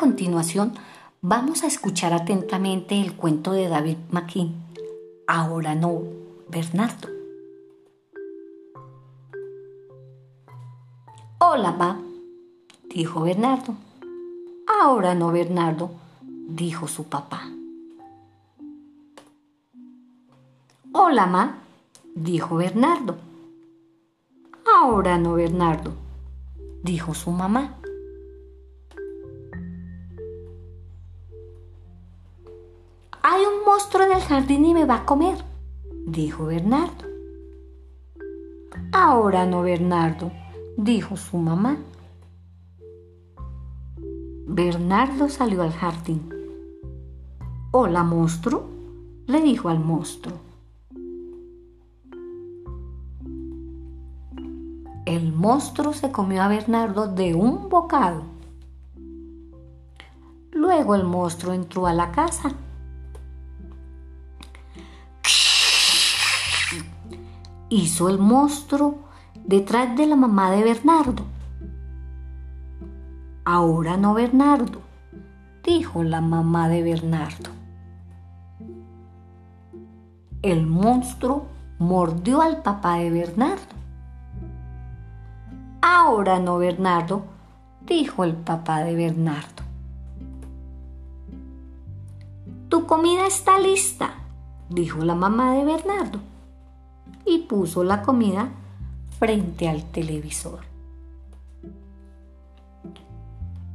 continuación, vamos a escuchar atentamente el cuento de David McKean. Ahora no, Bernardo. Hola, ma, dijo Bernardo. Ahora no, Bernardo, dijo su papá. Hola, ma, dijo Bernardo. Ahora no, Bernardo, dijo su mamá. Monstruo en el jardín y me va a comer, dijo Bernardo. Ahora no, Bernardo, dijo su mamá. Bernardo salió al jardín. Hola, monstruo, le dijo al monstruo. El monstruo se comió a Bernardo de un bocado. Luego el monstruo entró a la casa. Hizo el monstruo detrás de la mamá de Bernardo. Ahora no, Bernardo, dijo la mamá de Bernardo. El monstruo mordió al papá de Bernardo. Ahora no, Bernardo, dijo el papá de Bernardo. Tu comida está lista, dijo la mamá de Bernardo, y puso la comida frente al televisor.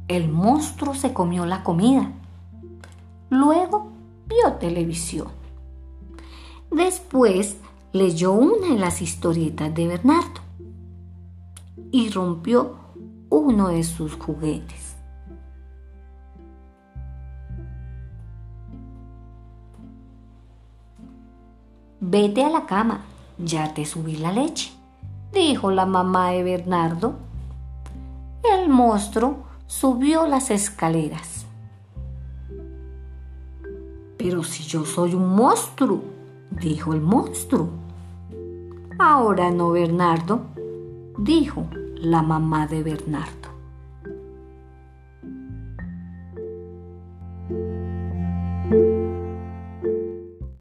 El monstruo se comió la comida. Luego vio televisión. Después leyó una de las historietas de Bernardo y rompió uno de sus juguetes. Vete a la cama, ya te subí la leche, dijo la mamá de Bernardo. El monstruo subió las escaleras. Pero si yo soy un monstruo, dijo el monstruo. Ahora no, Bernardo, dijo la mamá de Bernardo.